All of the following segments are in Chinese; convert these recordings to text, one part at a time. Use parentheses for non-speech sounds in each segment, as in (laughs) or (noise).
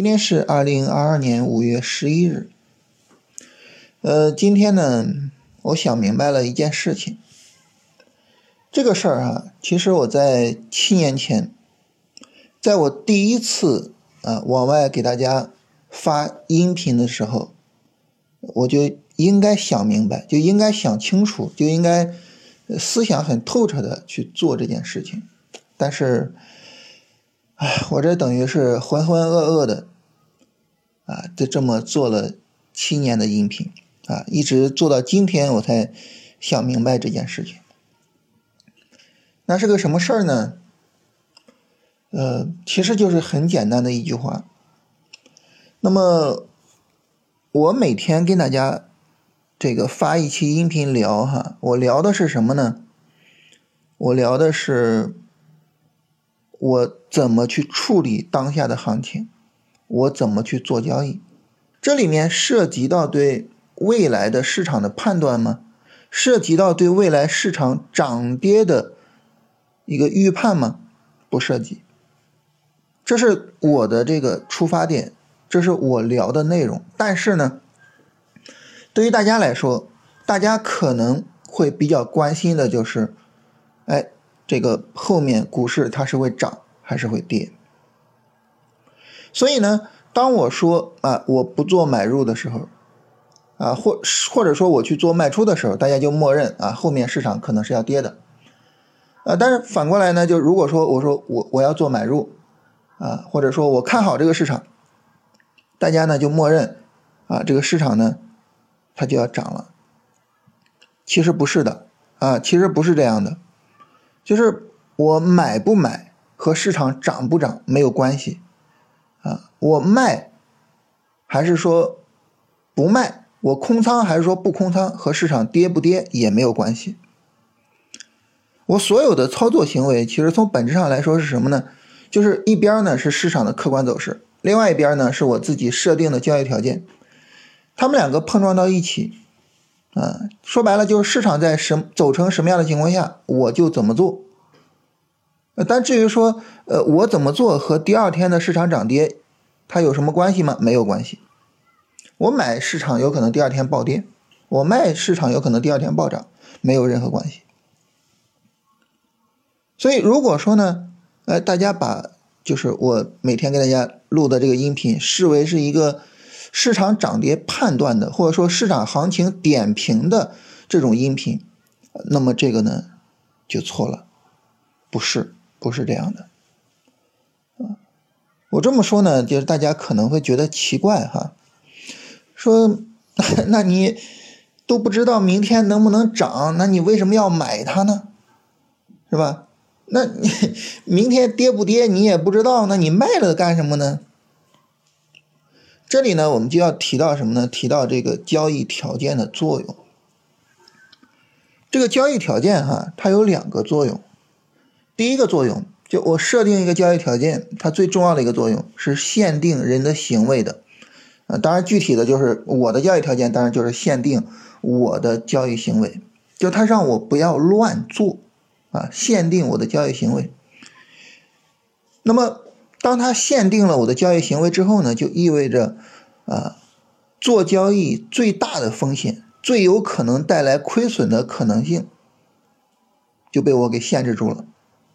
今天是二零二二年五月十一日。呃，今天呢，我想明白了一件事情。这个事儿啊，其实我在七年前，在我第一次啊往外给大家发音频的时候，我就应该想明白，就应该想清楚，就应该思想很透彻的去做这件事情。但是。哎，我这等于是浑浑噩噩的，啊，就这么做了七年的音频，啊，一直做到今天，我才想明白这件事情。那是个什么事儿呢？呃，其实就是很简单的一句话。那么，我每天跟大家这个发一期音频聊哈，我聊的是什么呢？我聊的是。我怎么去处理当下的行情？我怎么去做交易？这里面涉及到对未来的市场的判断吗？涉及到对未来市场涨跌的一个预判吗？不涉及。这是我的这个出发点，这是我聊的内容。但是呢，对于大家来说，大家可能会比较关心的就是，哎。这个后面股市它是会涨还是会跌？所以呢，当我说啊我不做买入的时候，啊或或者说我去做卖出的时候，大家就默认啊后面市场可能是要跌的，啊但是反过来呢，就如果说我说我我要做买入，啊或者说我看好这个市场，大家呢就默认啊这个市场呢它就要涨了。其实不是的啊，其实不是这样的。就是我买不买和市场涨不涨没有关系，我卖还是说不卖，我空仓还是说不空仓，和市场跌不跌也没有关系。我所有的操作行为，其实从本质上来说是什么呢？就是一边呢是市场的客观走势，另外一边呢是我自己设定的交易条件，他们两个碰撞到一起。啊，说白了就是市场在什走成什么样的情况下，我就怎么做。但至于说，呃，我怎么做和第二天的市场涨跌，它有什么关系吗？没有关系。我买市场有可能第二天暴跌，我卖市场有可能第二天暴涨，没有任何关系。所以如果说呢，呃，大家把就是我每天给大家录的这个音频视为是一个。市场涨跌判断的，或者说市场行情点评的这种音频，那么这个呢就错了，不是，不是这样的。我这么说呢，就是大家可能会觉得奇怪哈，说 (laughs) 那你都不知道明天能不能涨，那你为什么要买它呢？是吧？那你明天跌不跌你也不知道，那你卖了干什么呢？这里呢，我们就要提到什么呢？提到这个交易条件的作用。这个交易条件哈，它有两个作用。第一个作用，就我设定一个交易条件，它最重要的一个作用是限定人的行为的。啊，当然具体的就是我的交易条件，当然就是限定我的交易行为，就它让我不要乱做啊，限定我的交易行为。那么。当它限定了我的交易行为之后呢，就意味着，啊，做交易最大的风险、最有可能带来亏损的可能性就被我给限制住了。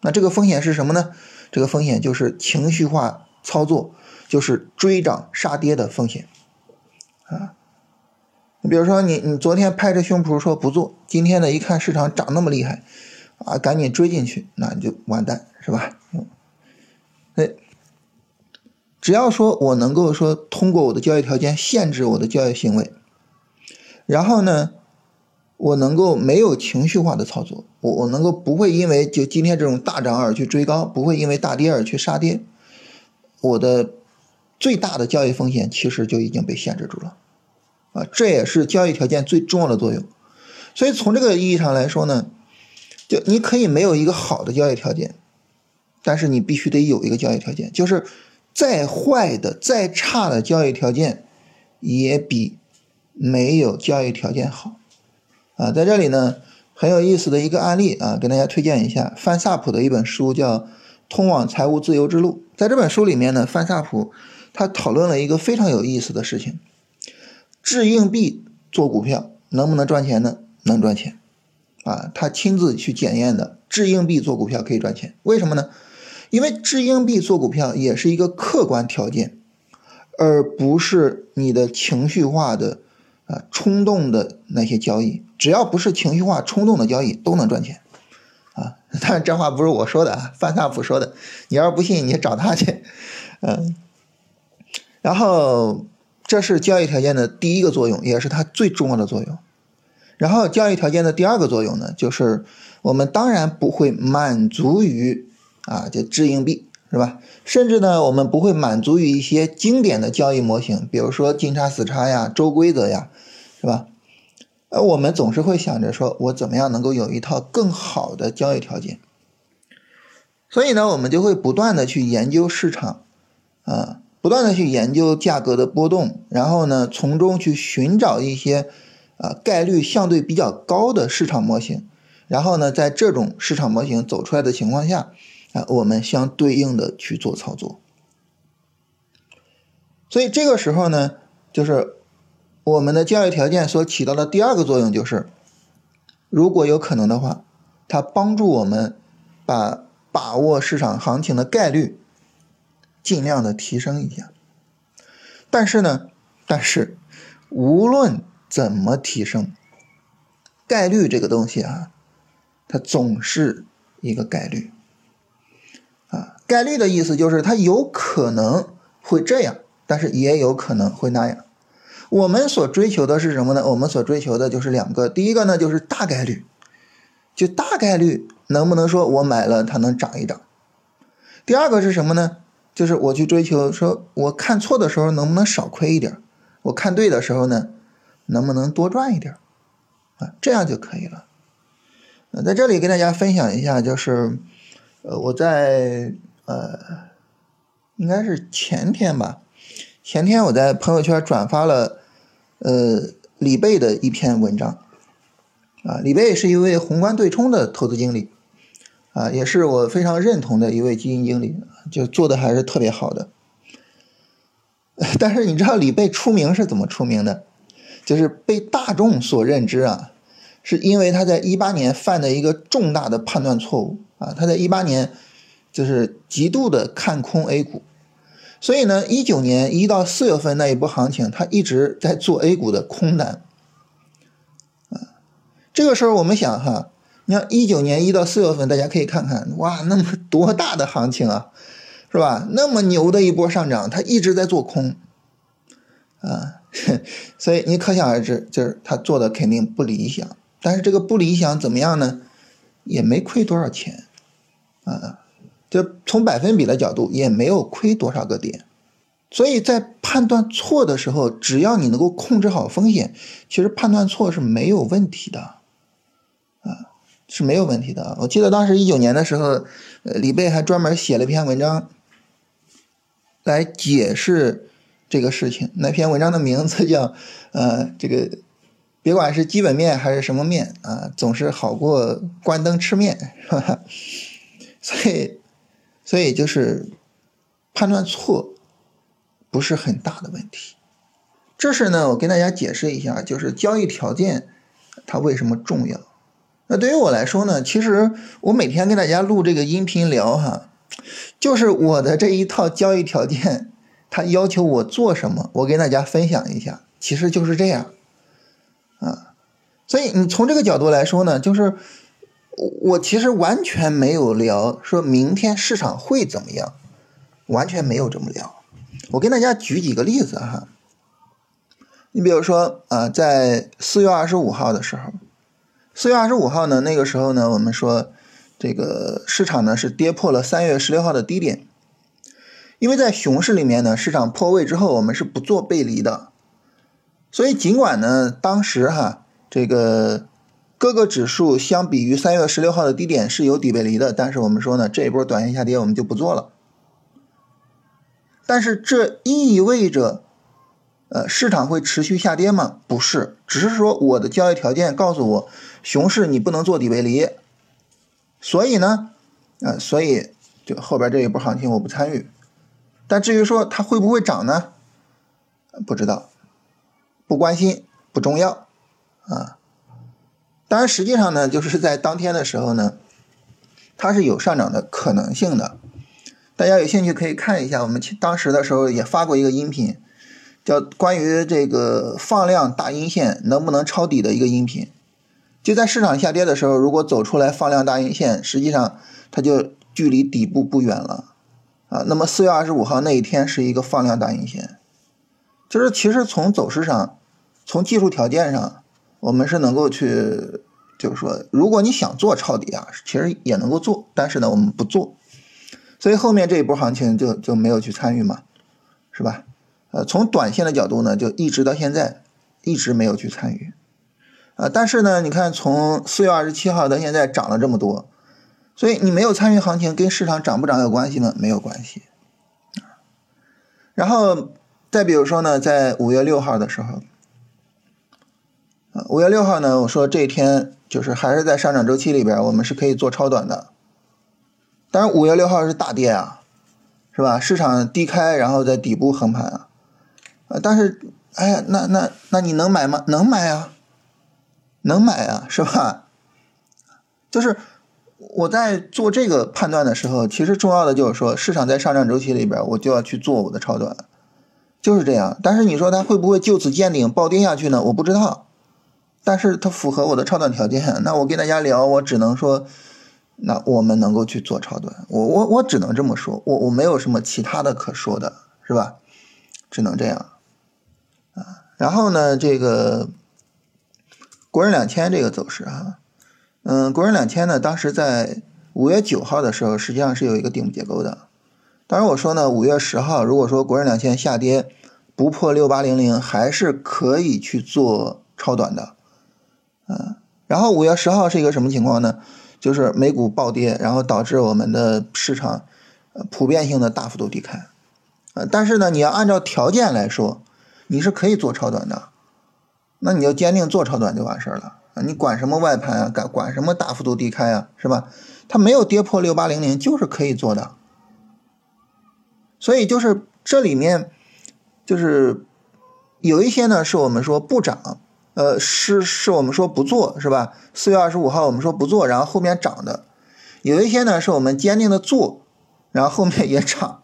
那这个风险是什么呢？这个风险就是情绪化操作，就是追涨杀跌的风险。啊，你比如说你你昨天拍着胸脯说不做，今天呢一看市场涨那么厉害，啊，赶紧追进去，那你就完蛋，是吧？嗯，哎。只要说我能够说通过我的交易条件限制我的交易行为，然后呢，我能够没有情绪化的操作，我我能够不会因为就今天这种大涨而去追高，不会因为大跌而去杀跌，我的最大的交易风险其实就已经被限制住了，啊，这也是交易条件最重要的作用。所以从这个意义上来说呢，就你可以没有一个好的交易条件，但是你必须得有一个交易条件，就是。再坏的、再差的交易条件，也比没有交易条件好啊！在这里呢，很有意思的一个案例啊，跟大家推荐一下范萨普的一本书，叫《通往财务自由之路》。在这本书里面呢，范萨普他讨论了一个非常有意思的事情：掷硬币做股票能不能赚钱呢？能赚钱，啊，他亲自去检验的，掷硬币做股票可以赚钱。为什么呢？因为掷硬币做股票也是一个客观条件，而不是你的情绪化的啊冲动的那些交易。只要不是情绪化冲动的交易，都能赚钱。啊，当然这话不是我说的啊，范萨普说的。你要是不信，你找他去。嗯，然后这是交易条件的第一个作用，也是它最重要的作用。然后交易条件的第二个作用呢，就是我们当然不会满足于啊，就掷硬币是吧？甚至呢，我们不会满足于一些经典的交易模型，比如说金叉死叉呀、周规则呀，是吧？呃，我们总是会想着说，我怎么样能够有一套更好的交易条件？所以呢，我们就会不断的去研究市场，啊，不断的去研究价格的波动，然后呢，从中去寻找一些。啊，概率相对比较高的市场模型，然后呢，在这种市场模型走出来的情况下，啊，我们相对应的去做操作。所以这个时候呢，就是我们的教育条件所起到的第二个作用，就是如果有可能的话，它帮助我们把把握市场行情的概率尽量的提升一下。但是呢，但是无论怎么提升概率这个东西啊？它总是一个概率啊。概率的意思就是它有可能会这样，但是也有可能会那样。我们所追求的是什么呢？我们所追求的就是两个。第一个呢，就是大概率，就大概率能不能说我买了它能涨一涨？第二个是什么呢？就是我去追求说我看错的时候能不能少亏一点？我看对的时候呢？能不能多赚一点啊？这样就可以了。在这里跟大家分享一下，就是呃，我在呃，应该是前天吧，前天我在朋友圈转发了呃李贝的一篇文章啊。李贝是一位宏观对冲的投资经理啊，也是我非常认同的一位基金经理，就做的还是特别好的。(laughs) 但是你知道李贝出名是怎么出名的？就是被大众所认知啊，是因为他在一八年犯的一个重大的判断错误啊，他在一八年就是极度的看空 A 股，所以呢，一九年一到四月份那一波行情，他一直在做 A 股的空单啊。这个时候我们想哈，你看一九年一到四月份，大家可以看看，哇，那么多大的行情啊，是吧？那么牛的一波上涨，他一直在做空啊。(laughs) 所以你可想而知，就是他做的肯定不理想。但是这个不理想怎么样呢？也没亏多少钱，啊，就从百分比的角度也没有亏多少个点。所以在判断错的时候，只要你能够控制好风险，其实判断错是没有问题的，啊，是没有问题的。我记得当时一九年的时候，呃，李贝还专门写了一篇文章来解释。这个事情，那篇文章的名字叫，呃，这个别管是基本面还是什么面啊，总是好过关灯吃面，是吧？(laughs) 所以，所以就是判断错不是很大的问题。这是呢，我跟大家解释一下，就是交易条件它为什么重要。那对于我来说呢，其实我每天跟大家录这个音频聊哈，就是我的这一套交易条件。它要求我做什么，我跟大家分享一下，其实就是这样，啊，所以你从这个角度来说呢，就是我其实完全没有聊说明天市场会怎么样，完全没有这么聊。我跟大家举几个例子哈，你比如说啊，在四月二十五号的时候，四月二十五号呢，那个时候呢，我们说这个市场呢是跌破了三月十六号的低点。因为在熊市里面呢，市场破位之后，我们是不做背离的，所以尽管呢，当时哈这个各个指数相比于三月十六号的低点是有底背离的，但是我们说呢，这一波短线下跌我们就不做了。但是这意味着，呃，市场会持续下跌吗？不是，只是说我的交易条件告诉我，熊市你不能做底背离，所以呢，呃，所以就后边这一波行情我不参与。但至于说它会不会涨呢？不知道，不关心，不重要啊。当然，实际上呢，就是在当天的时候呢，它是有上涨的可能性的。大家有兴趣可以看一下，我们当时的时候也发过一个音频，叫关于这个放量大阴线能不能抄底的一个音频。就在市场下跌的时候，如果走出来放量大阴线，实际上它就距离底部不远了啊。那么四月二十五号那一天是一个放量大阴线，就是其实从走势上，从技术条件上，我们是能够去，就是说，如果你想做抄底啊，其实也能够做，但是呢，我们不做。所以后面这一波行情就就没有去参与嘛，是吧？呃，从短线的角度呢，就一直到现在一直没有去参与，啊，但是呢，你看从四月二十七号到现在涨了这么多，所以你没有参与行情，跟市场涨不涨有关系吗？没有关系。然后再比如说呢，在五月六号的时候，五月六号呢，我说这一天就是还是在上涨周期里边，我们是可以做超短的。当然，五月六号是大跌啊，是吧？市场低开，然后在底部横盘啊，啊，但是，哎呀，那那那你能买吗？能买啊，能买啊，是吧？就是我在做这个判断的时候，其实重要的就是说，市场在上涨周期里边，我就要去做我的超短，就是这样。但是你说它会不会就此见顶暴跌下去呢？我不知道，但是它符合我的超短条件。(laughs) 那我跟大家聊，我只能说。那我们能够去做超短，我我我只能这么说，我我没有什么其他的可说的，是吧？只能这样啊。然后呢，这个国人两千这个走势啊，嗯，国人两千呢，当时在五月九号的时候，实际上是有一个顶部结构的。当然我说呢，五月十号，如果说国人两千下跌不破六八零零，还是可以去做超短的，嗯。然后五月十号是一个什么情况呢？就是美股暴跌，然后导致我们的市场普遍性的大幅度低开，呃，但是呢，你要按照条件来说，你是可以做超短的，那你要坚定做超短就完事儿了！你管什么外盘啊，管管什么大幅度低开啊，是吧？它没有跌破六八零零，就是可以做的。所以就是这里面就是有一些呢，是我们说不涨。呃，是是我们说不做是吧？四月二十五号我们说不做，然后后面涨的，有一些呢是我们坚定的做，然后后面也涨，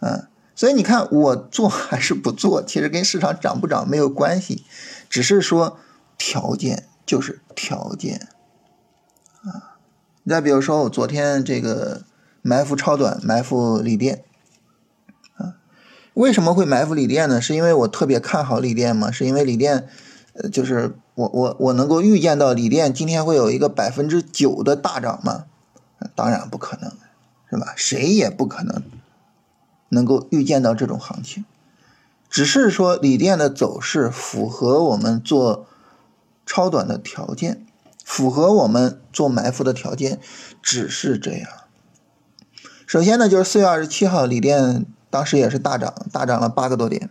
嗯，所以你看我做还是不做，其实跟市场涨不涨没有关系，只是说条件就是条件，啊，再比如说我昨天这个埋伏超短，埋伏锂电，啊，为什么会埋伏锂电呢？是因为我特别看好锂电吗？是因为锂电。呃，就是我我我能够预见到锂电今天会有一个百分之九的大涨吗？当然不可能，是吧？谁也不可能能够预见到这种行情，只是说锂电的走势符合我们做超短的条件，符合我们做埋伏的条件，只是这样。首先呢，就是四月二十七号，锂电当时也是大涨，大涨了八个多点。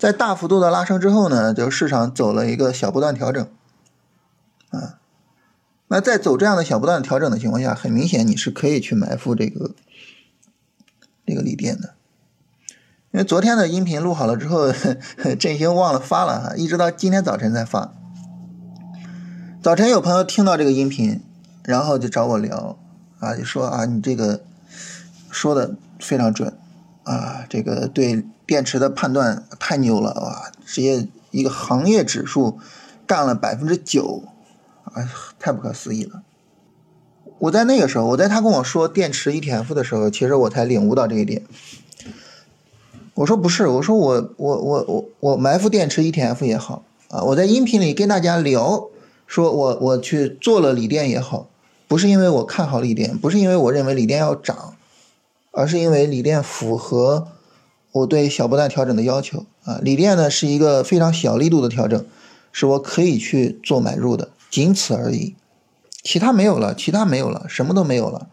在大幅度的拉升之后呢，就市场走了一个小波段调整，啊，那在走这样的小波段调整的情况下，很明显你是可以去埋伏这个这个锂电的，因为昨天的音频录好了之后，(laughs) 振兴忘了发了哈，一直到今天早晨才发。早晨有朋友听到这个音频，然后就找我聊，啊，就说啊，你这个说的非常准，啊，这个对。电池的判断太牛了哇！直接一个行业指数干了百分之九，哎，太不可思议了。我在那个时候，我在他跟我说电池 ETF 的时候，其实我才领悟到这一点。我说不是，我说我我我我我埋伏电池 ETF 也好啊，我在音频里跟大家聊，说我我去做了锂电也好，不是因为我看好锂电，不是因为我认为锂电要涨，而是因为锂电符合。我对小波段调整的要求啊，锂电呢是一个非常小力度的调整，是我可以去做买入的，仅此而已，其他没有了，其他没有了，什么都没有了，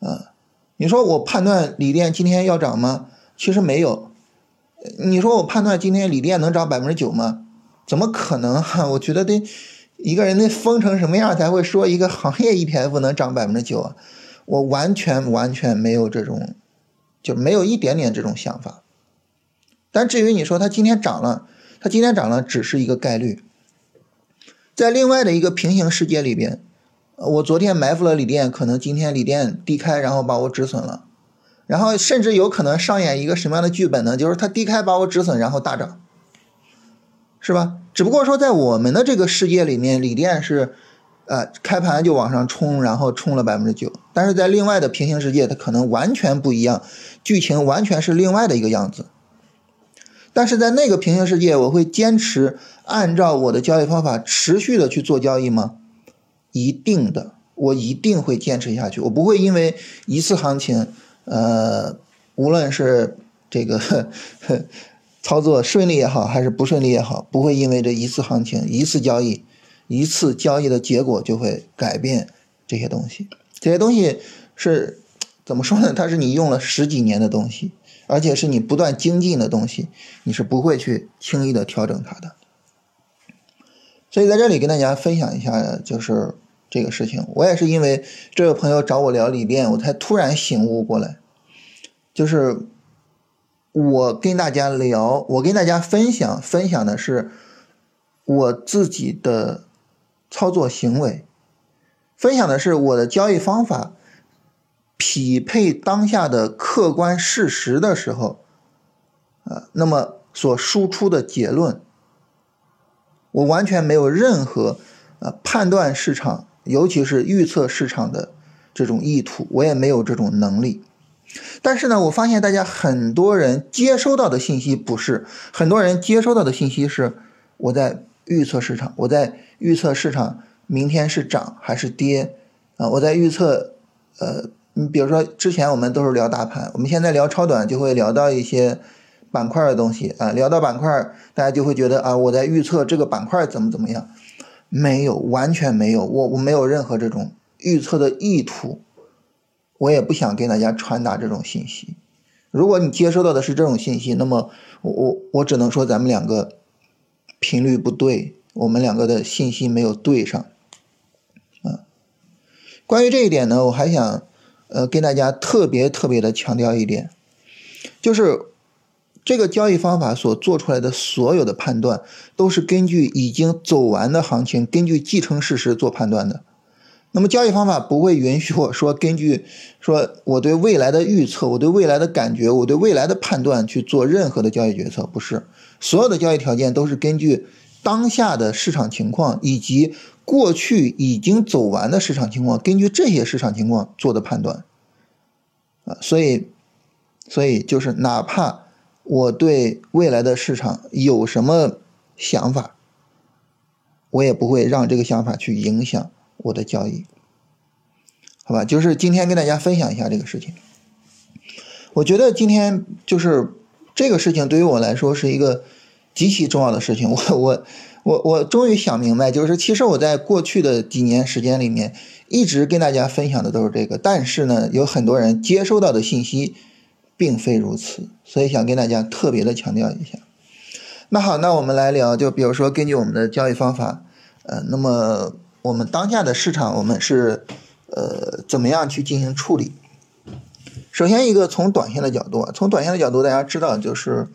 啊，你说我判断锂电今天要涨吗？其实没有，你说我判断今天锂电能涨百分之九吗？怎么可能哈？(laughs) 我觉得得一个人得疯成什么样才会说一个行业 ETF 能涨百分之九啊？我完全完全没有这种。就没有一点点这种想法。但至于你说它今天涨了，它今天涨了只是一个概率，在另外的一个平行世界里边，我昨天埋伏了锂电，可能今天锂电低开，然后把我止损了，然后甚至有可能上演一个什么样的剧本呢？就是它低开把我止损，然后大涨，是吧？只不过说在我们的这个世界里面，锂电是。呃，开盘就往上冲，然后冲了百分之九，但是在另外的平行世界，它可能完全不一样，剧情完全是另外的一个样子。但是在那个平行世界，我会坚持按照我的交易方法持续的去做交易吗？一定的，我一定会坚持下去，我不会因为一次行情，呃，无论是这个 (laughs) 操作顺利也好，还是不顺利也好，不会因为这一次行情、一次交易。一次交易的结果就会改变这些东西，这些东西是怎么说呢？它是你用了十几年的东西，而且是你不断精进的东西，你是不会去轻易的调整它的。所以在这里跟大家分享一下，就是这个事情。我也是因为这位朋友找我聊锂电，我才突然醒悟过来，就是我跟大家聊，我跟大家分享分享的是我自己的。操作行为，分享的是我的交易方法，匹配当下的客观事实的时候，啊，那么所输出的结论，我完全没有任何啊判断市场，尤其是预测市场的这种意图，我也没有这种能力。但是呢，我发现大家很多人接收到的信息不是，很多人接收到的信息是我在。预测市场，我在预测市场明天是涨还是跌啊？我在预测，呃，你比如说之前我们都是聊大盘，我们现在聊超短就会聊到一些板块的东西啊，聊到板块，大家就会觉得啊，我在预测这个板块怎么怎么样？没有，完全没有，我我没有任何这种预测的意图，我也不想给大家传达这种信息。如果你接收到的是这种信息，那么我我我只能说咱们两个。频率不对，我们两个的信息没有对上，啊，关于这一点呢，我还想呃跟大家特别特别的强调一点，就是这个交易方法所做出来的所有的判断，都是根据已经走完的行情，根据既成事实做判断的。那么交易方法不会允许我说根据说我对未来的预测，我对未来的感觉，我对未来的判断去做任何的交易决策，不是所有的交易条件都是根据当下的市场情况以及过去已经走完的市场情况，根据这些市场情况做的判断啊，所以所以就是哪怕我对未来的市场有什么想法，我也不会让这个想法去影响。我的交易，好吧，就是今天跟大家分享一下这个事情。我觉得今天就是这个事情对于我来说是一个极其重要的事情。(laughs) 我我我我终于想明白，就是其实我在过去的几年时间里面一直跟大家分享的都是这个，但是呢，有很多人接收到的信息并非如此，所以想跟大家特别的强调一下。那好，那我们来聊，就比如说根据我们的交易方法，呃，那么。我们当下的市场，我们是呃怎么样去进行处理？首先，一个从短线的角度，从短线的角度，大家知道，就是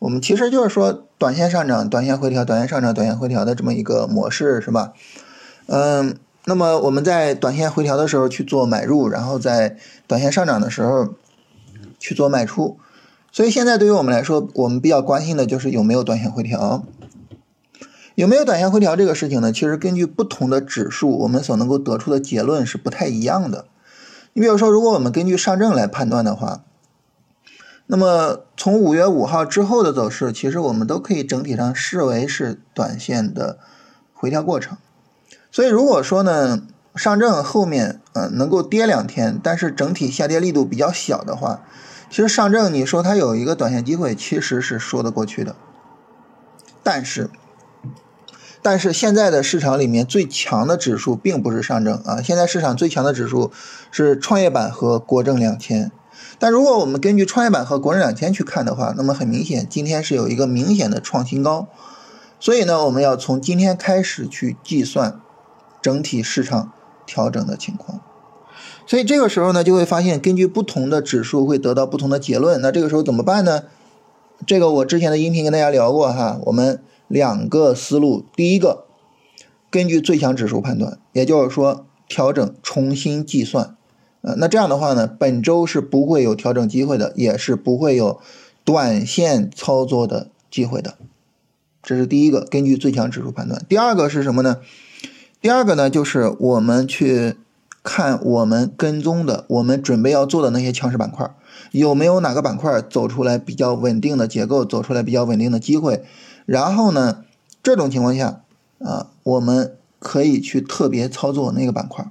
我们其实就是说，短线上涨、短线回调、短线上涨、短线回调的这么一个模式，是吧？嗯，那么我们在短线回调的时候去做买入，然后在短线上涨的时候去做卖出。所以现在对于我们来说，我们比较关心的就是有没有短线回调。有没有短线回调这个事情呢？其实根据不同的指数，我们所能够得出的结论是不太一样的。你比如说，如果我们根据上证来判断的话，那么从五月五号之后的走势，其实我们都可以整体上视为是短线的回调过程。所以如果说呢，上证后面嗯能够跌两天，但是整体下跌力度比较小的话，其实上证你说它有一个短线机会，其实是说得过去的。但是。但是现在的市场里面最强的指数并不是上证啊，现在市场最强的指数是创业板和国证两千。但如果我们根据创业板和国证两千去看的话，那么很明显今天是有一个明显的创新高。所以呢，我们要从今天开始去计算整体市场调整的情况。所以这个时候呢，就会发现根据不同的指数会得到不同的结论。那这个时候怎么办呢？这个我之前的音频跟大家聊过哈，我们两个思路，第一个，根据最强指数判断，也就是说调整重新计算，呃，那这样的话呢，本周是不会有调整机会的，也是不会有短线操作的机会的，这是第一个，根据最强指数判断。第二个是什么呢？第二个呢，就是我们去看我们跟踪的，我们准备要做的那些强势板块。有没有哪个板块走出来比较稳定的结构，走出来比较稳定的机会？然后呢，这种情况下啊，我们可以去特别操作那个板块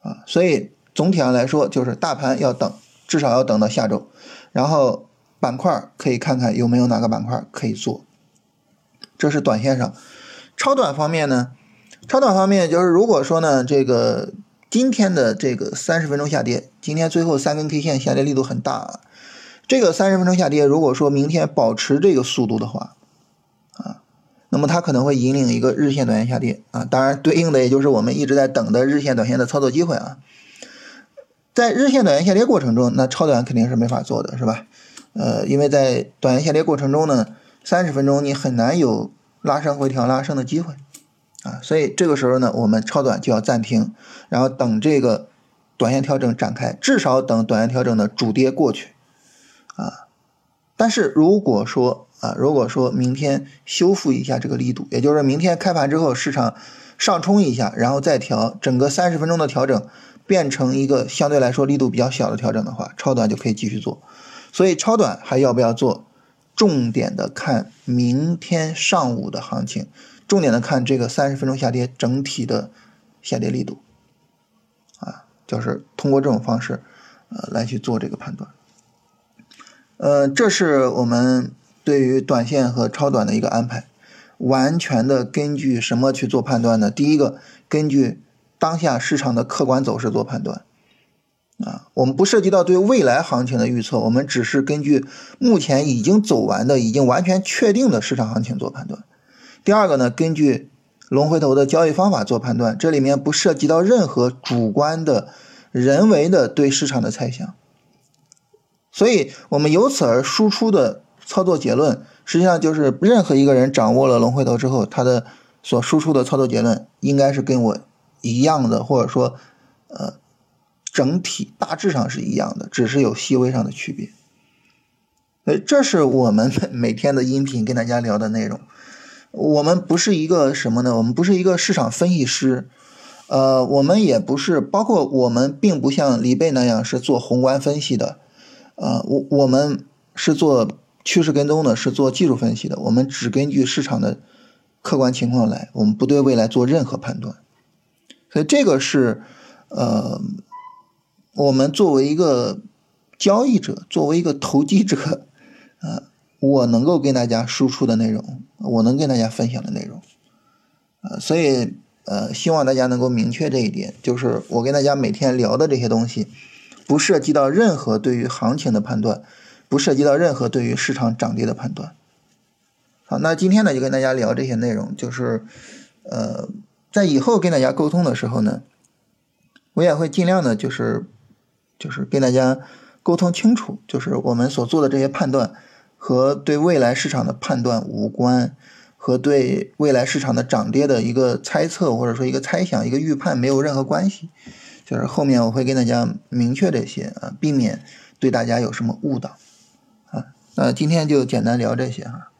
啊。所以总体上来说，就是大盘要等，至少要等到下周，然后板块可以看看有没有哪个板块可以做。这是短线上，超短方面呢？超短方面就是如果说呢，这个。今天的这个三十分钟下跌，今天最后三根 K 线下跌力度很大啊。这个三十分钟下跌，如果说明天保持这个速度的话，啊，那么它可能会引领一个日线短线下跌啊。当然，对应的也就是我们一直在等的日线短线的操作机会啊。在日线短线下跌过程中，那超短肯定是没法做的，是吧？呃，因为在短线下跌过程中呢，三十分钟你很难有拉升回调拉升的机会。啊，所以这个时候呢，我们超短就要暂停，然后等这个短线调整展开，至少等短线调整的主跌过去，啊，但是如果说啊，如果说明天修复一下这个力度，也就是明天开盘之后市场上冲一下，然后再调，整个三十分钟的调整变成一个相对来说力度比较小的调整的话，超短就可以继续做。所以超短还要不要做？重点的看明天上午的行情。重点的看这个三十分钟下跌整体的下跌力度，啊，就是通过这种方式，呃，来去做这个判断。呃，这是我们对于短线和超短的一个安排，完全的根据什么去做判断呢？第一个，根据当下市场的客观走势做判断，啊，我们不涉及到对未来行情的预测，我们只是根据目前已经走完的、已经完全确定的市场行情做判断。第二个呢，根据龙回头的交易方法做判断，这里面不涉及到任何主观的、人为的对市场的猜想，所以我们由此而输出的操作结论，实际上就是任何一个人掌握了龙回头之后，他的所输出的操作结论应该是跟我一样的，或者说，呃，整体大致上是一样的，只是有细微上的区别。所以这是我们每天的音频跟大家聊的内容。我们不是一个什么呢？我们不是一个市场分析师，呃，我们也不是，包括我们并不像李贝那样是做宏观分析的，呃，我我们是做趋势跟踪的，是做技术分析的。我们只根据市场的客观情况来，我们不对未来做任何判断。所以这个是，呃，我们作为一个交易者，作为一个投机者，啊。我能够跟大家输出的内容，我能跟大家分享的内容，呃，所以呃，希望大家能够明确这一点，就是我跟大家每天聊的这些东西，不涉及到任何对于行情的判断，不涉及到任何对于市场涨跌的判断。好，那今天呢就跟大家聊这些内容，就是呃，在以后跟大家沟通的时候呢，我也会尽量的，就是就是跟大家沟通清楚，就是我们所做的这些判断。和对未来市场的判断无关，和对未来市场的涨跌的一个猜测或者说一个猜想、一个预判没有任何关系。就是后面我会跟大家明确这些啊，避免对大家有什么误导啊。那今天就简单聊这些哈。